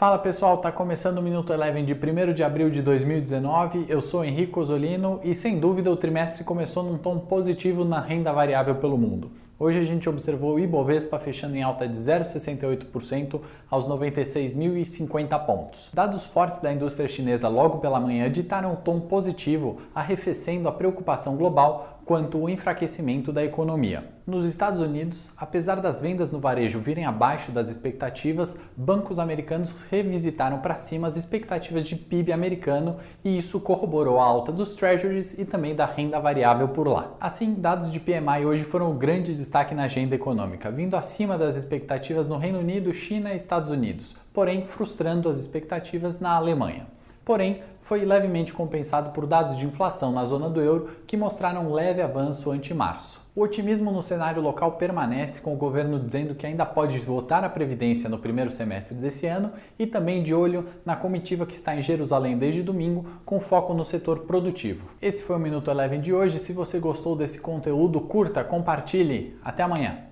Fala pessoal, tá começando o Minuto Eleven de 1 de abril de 2019. Eu sou Henrique Osolino e sem dúvida o trimestre começou num tom positivo na renda variável pelo mundo. Hoje a gente observou o Ibovespa fechando em alta de 0,68% aos 96.050 pontos. Dados fortes da indústria chinesa logo pela manhã ditaram um tom positivo, arrefecendo a preocupação global quanto ao enfraquecimento da economia. Nos Estados Unidos, apesar das vendas no varejo virem abaixo das expectativas, bancos americanos revisitaram para cima as expectativas de PIB americano e isso corroborou a alta dos treasuries e também da renda variável por lá. Assim, dados de PMI hoje foram o grande na agenda econômica, vindo acima das expectativas no Reino Unido, China e Estados Unidos, porém frustrando as expectativas na Alemanha porém foi levemente compensado por dados de inflação na zona do euro que mostraram um leve avanço ante março. O otimismo no cenário local permanece, com o governo dizendo que ainda pode votar a Previdência no primeiro semestre desse ano e também de olho na comitiva que está em Jerusalém desde domingo, com foco no setor produtivo. Esse foi o Minuto Eleven de hoje. Se você gostou desse conteúdo, curta, compartilhe. Até amanhã!